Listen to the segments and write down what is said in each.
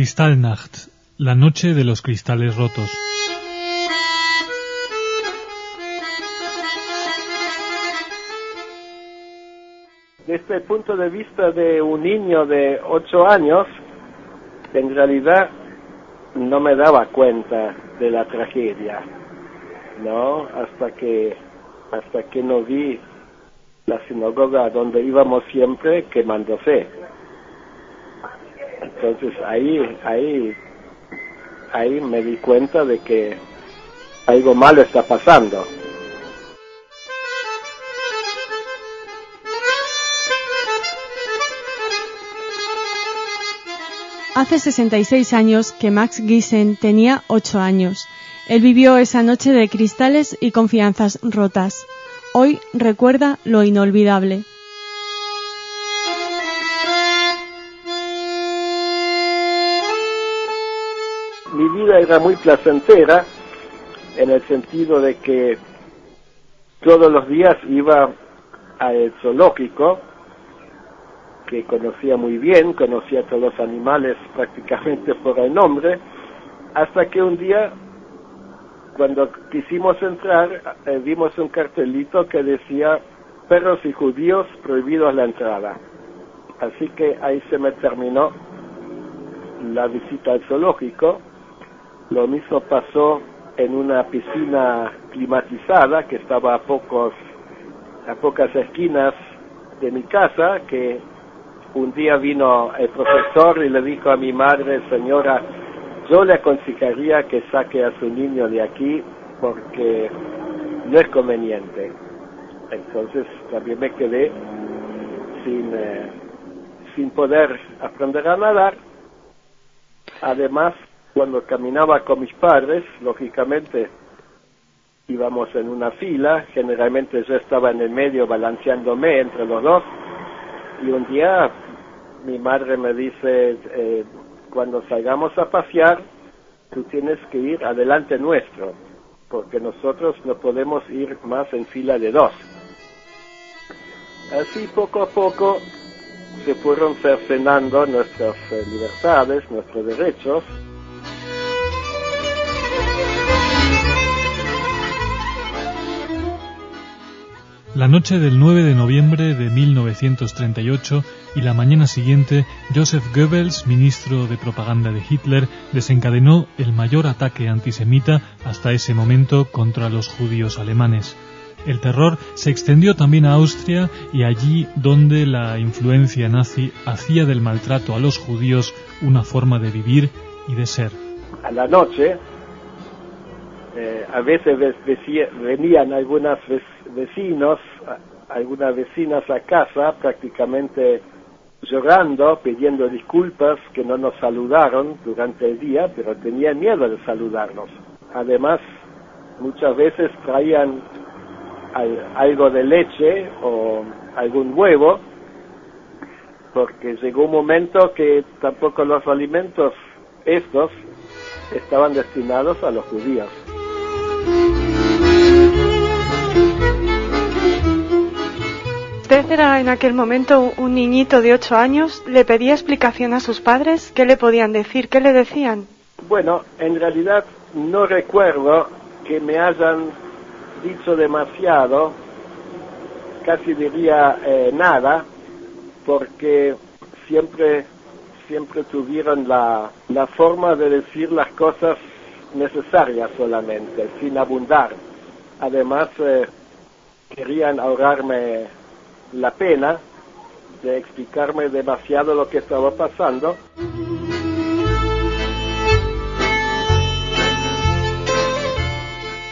Kristallnacht, la noche de los cristales rotos. Desde el punto de vista de un niño de ocho años, en realidad no me daba cuenta de la tragedia, ¿no? Hasta que, hasta que no vi la sinagoga donde íbamos siempre quemándose. Entonces ahí, ahí, ahí me di cuenta de que algo malo está pasando. Hace 66 años que Max Giesen tenía 8 años. Él vivió esa noche de cristales y confianzas rotas. Hoy recuerda lo inolvidable. Vida era muy placentera en el sentido de que todos los días iba al zoológico que conocía muy bien, conocía a todos los animales prácticamente por el nombre, hasta que un día, cuando quisimos entrar, eh, vimos un cartelito que decía perros y judíos prohibidos la entrada. Así que ahí se me terminó la visita al zoológico. Lo mismo pasó en una piscina climatizada que estaba a pocos a pocas esquinas de mi casa que un día vino el profesor y le dijo a mi madre, señora, yo le aconsejaría que saque a su niño de aquí porque no es conveniente. Entonces también me quedé sin, eh, sin poder aprender a nadar. Además, cuando caminaba con mis padres, lógicamente íbamos en una fila, generalmente yo estaba en el medio balanceándome entre los dos y un día mi madre me dice, eh, cuando salgamos a pasear, tú tienes que ir adelante nuestro, porque nosotros no podemos ir más en fila de dos. Así poco a poco se fueron cercenando nuestras eh, libertades, nuestros derechos, La noche del 9 de noviembre de 1938 y la mañana siguiente, Joseph Goebbels, ministro de propaganda de Hitler, desencadenó el mayor ataque antisemita hasta ese momento contra los judíos alemanes. El terror se extendió también a Austria y allí donde la influencia nazi hacía del maltrato a los judíos una forma de vivir y de ser. A la noche, eh, a veces venían algunos vecinos, algunas vecinas a casa prácticamente llorando, pidiendo disculpas que no nos saludaron durante el día, pero tenían miedo de saludarnos. Además, muchas veces traían algo de leche o algún huevo, porque llegó un momento que tampoco los alimentos estos estaban destinados a los judíos. Usted era en aquel momento un niñito de ocho años, le pedía explicación a sus padres, ¿qué le podían decir? ¿Qué le decían? Bueno, en realidad no recuerdo que me hayan dicho demasiado, casi diría eh, nada, porque siempre, siempre tuvieron la, la forma de decir las cosas necesarias solamente, sin abundar. Además, eh, querían ahorrarme la pena de explicarme demasiado lo que estaba pasando.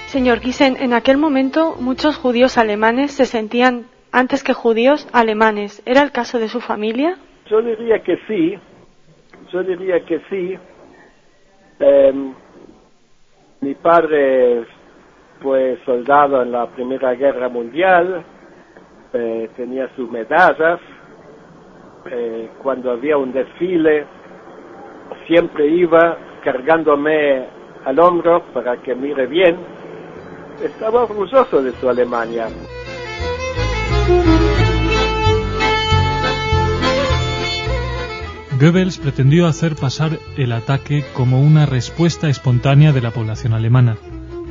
Señor Giesen, en aquel momento muchos judíos alemanes se sentían, antes que judíos, alemanes. ¿Era el caso de su familia? Yo diría que sí, yo diría que sí. Em, mi padre fue soldado en la Primera Guerra Mundial, eh, tenía sus medallas, eh, cuando había un desfile siempre iba cargándome al hombro para que mire bien. Estaba orgulloso de su Alemania. Goebbels pretendió hacer pasar el ataque como una respuesta espontánea de la población alemana.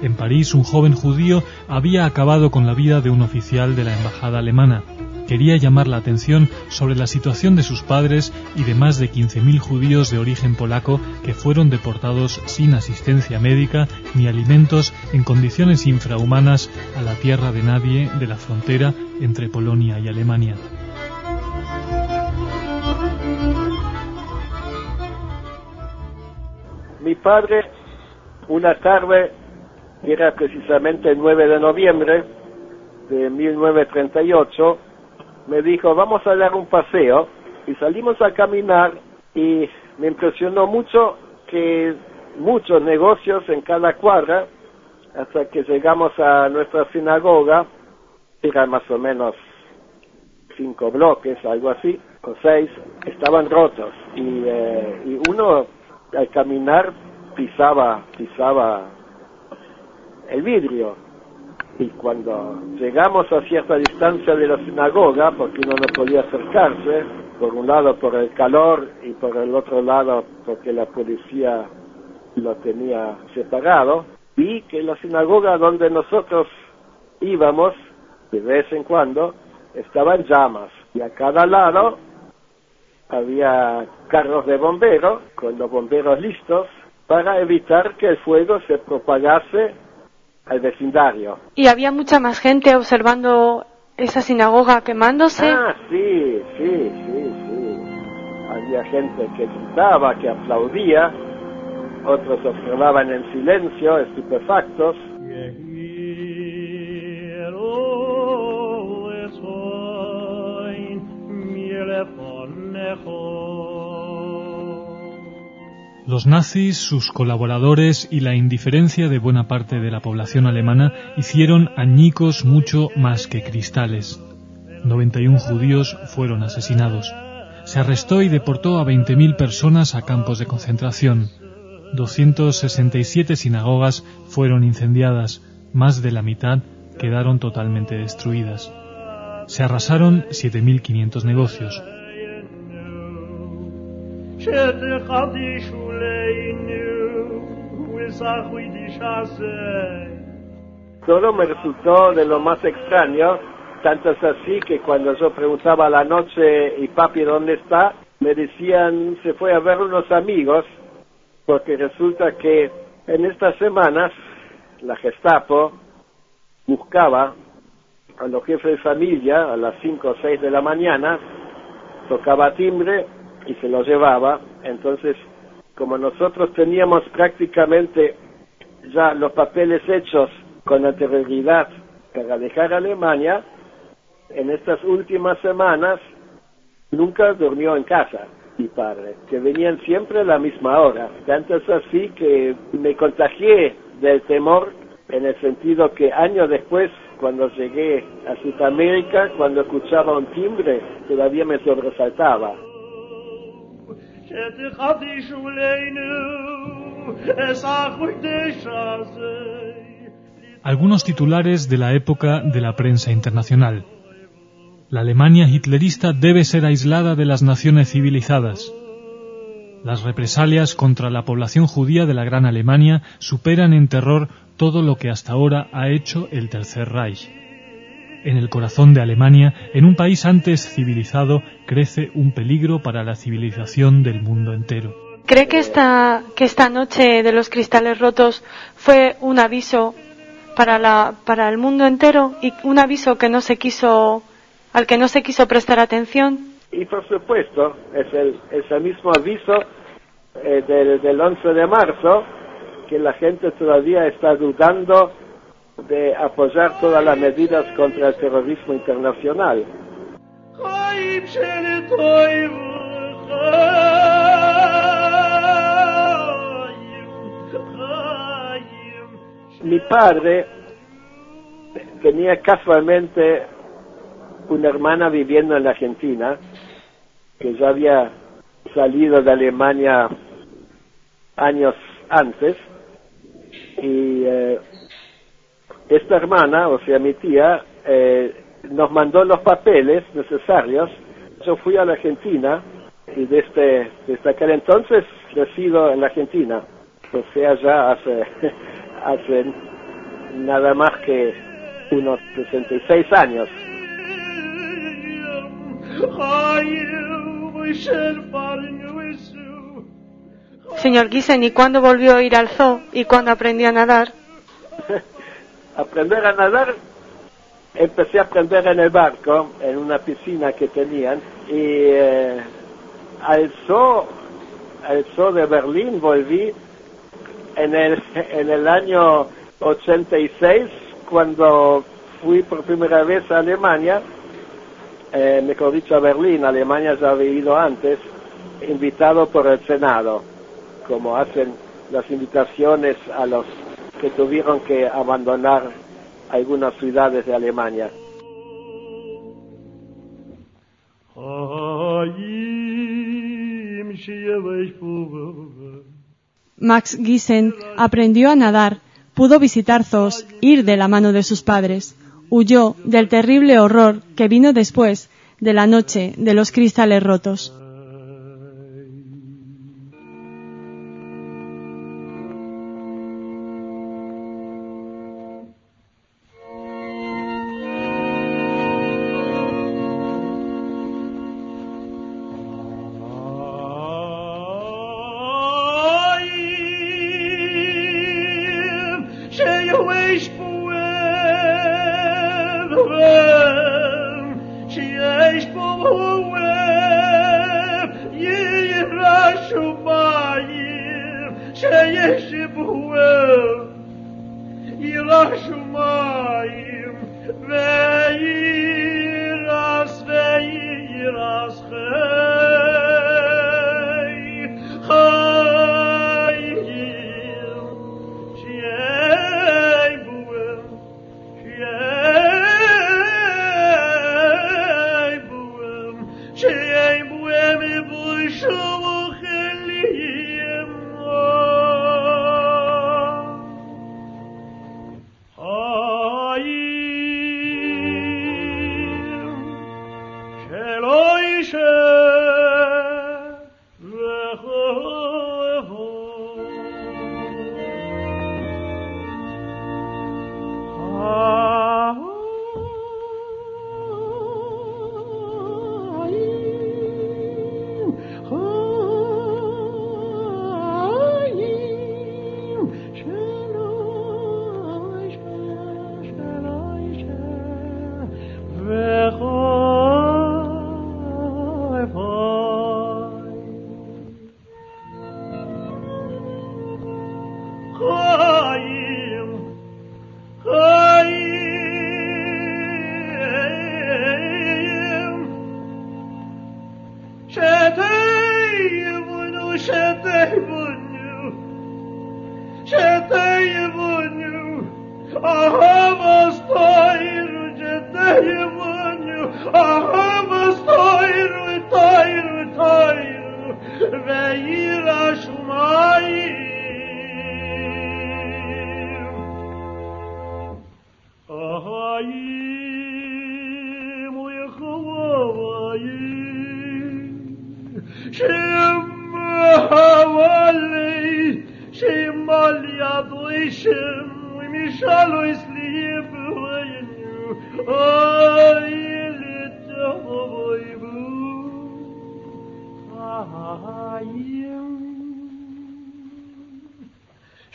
En París, un joven judío había acabado con la vida de un oficial de la embajada alemana. Quería llamar la atención sobre la situación de sus padres y de más de 15.000 judíos de origen polaco que fueron deportados sin asistencia médica ni alimentos en condiciones infrahumanas a la tierra de nadie de la frontera entre Polonia y Alemania. Mi padre, una tarde, era precisamente el 9 de noviembre de 1938, me dijo, vamos a dar un paseo, y salimos a caminar, y me impresionó mucho que muchos negocios en cada cuadra, hasta que llegamos a nuestra sinagoga, eran más o menos cinco bloques, algo así, o seis, estaban rotos, y, eh, y uno al caminar pisaba, pisaba el vidrio. Y cuando llegamos a cierta distancia de la sinagoga, porque uno no podía acercarse, por un lado por el calor y por el otro lado porque la policía lo tenía separado, vi que la sinagoga donde nosotros íbamos, de vez en cuando, estaba en llamas. Y a cada lado había carros de bomberos, con los bomberos listos, para evitar que el fuego se propagase al vecindario. ¿Y había mucha más gente observando esa sinagoga quemándose? Ah, sí, sí, sí, sí. Había gente que gritaba, que aplaudía, otros observaban en silencio, estupefactos. Los nazis, sus colaboradores y la indiferencia de buena parte de la población alemana hicieron añicos mucho más que cristales. 91 judíos fueron asesinados. Se arrestó y deportó a 20.000 personas a campos de concentración. 267 sinagogas fueron incendiadas, más de la mitad quedaron totalmente destruidas. Se arrasaron 7.500 negocios. Todo me resultó de lo más extraño, tanto es así que cuando yo preguntaba a la noche, ¿y papi dónde está? Me decían, se fue a ver unos amigos, porque resulta que en estas semanas la Gestapo buscaba a los jefes de familia a las 5 o 6 de la mañana, tocaba timbre y se lo llevaba. Entonces, como nosotros teníamos prácticamente ya los papeles hechos con anterioridad para dejar Alemania, en estas últimas semanas nunca durmió en casa mi padre, que venían siempre a la misma hora. Tanto es así que me contagié del temor en el sentido que años después, cuando llegué a Sudamérica, cuando escuchaba un timbre, todavía me sobresaltaba. Algunos titulares de la época de la prensa internacional. La Alemania hitlerista debe ser aislada de las naciones civilizadas. Las represalias contra la población judía de la Gran Alemania superan en terror todo lo que hasta ahora ha hecho el Tercer Reich. En el corazón de Alemania, en un país antes civilizado, crece un peligro para la civilización del mundo entero. ¿Cree que esta, que esta noche de los cristales rotos fue un aviso para, la, para el mundo entero y un aviso que no se quiso, al que no se quiso prestar atención? Y por supuesto, es el, es el mismo aviso eh, del, del 11 de marzo que la gente todavía está dudando de apoyar todas las medidas contra el terrorismo internacional. Mi padre tenía casualmente una hermana viviendo en la Argentina que ya había salido de Alemania años antes y eh, esta hermana, o sea, mi tía, eh, nos mandó los papeles necesarios. Yo fui a la Argentina y desde, desde aquel entonces resido en la Argentina, o sea, ya hace, hace nada más que unos 66 años. Señor Giesen, ¿y cuándo volvió a ir al zoo? ¿Y cuándo aprendió a nadar? Aprender a nadar, empecé a aprender en el barco, en una piscina que tenían, y eh, al zoo, al zoo de Berlín volví en el, en el año 86, cuando fui por primera vez a Alemania, eh, mejor dicho a Berlín, Alemania ya había ido antes, invitado por el Senado, como hacen las invitaciones a los que tuvieron que abandonar algunas ciudades de Alemania. Max Giesen aprendió a nadar, pudo visitar zoos, ir de la mano de sus padres, huyó del terrible horror que vino después de la noche de los cristales rotos. Russia.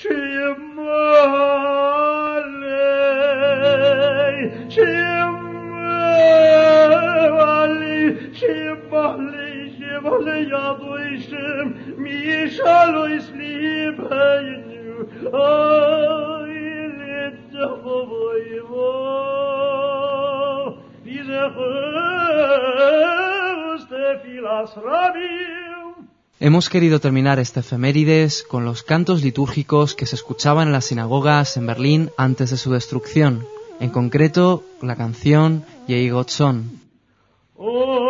Tree. Hemos querido terminar este efemérides con los cantos litúrgicos que se escuchaban en las sinagogas en Berlín antes de su destrucción, en concreto la canción Yei Son. Oh,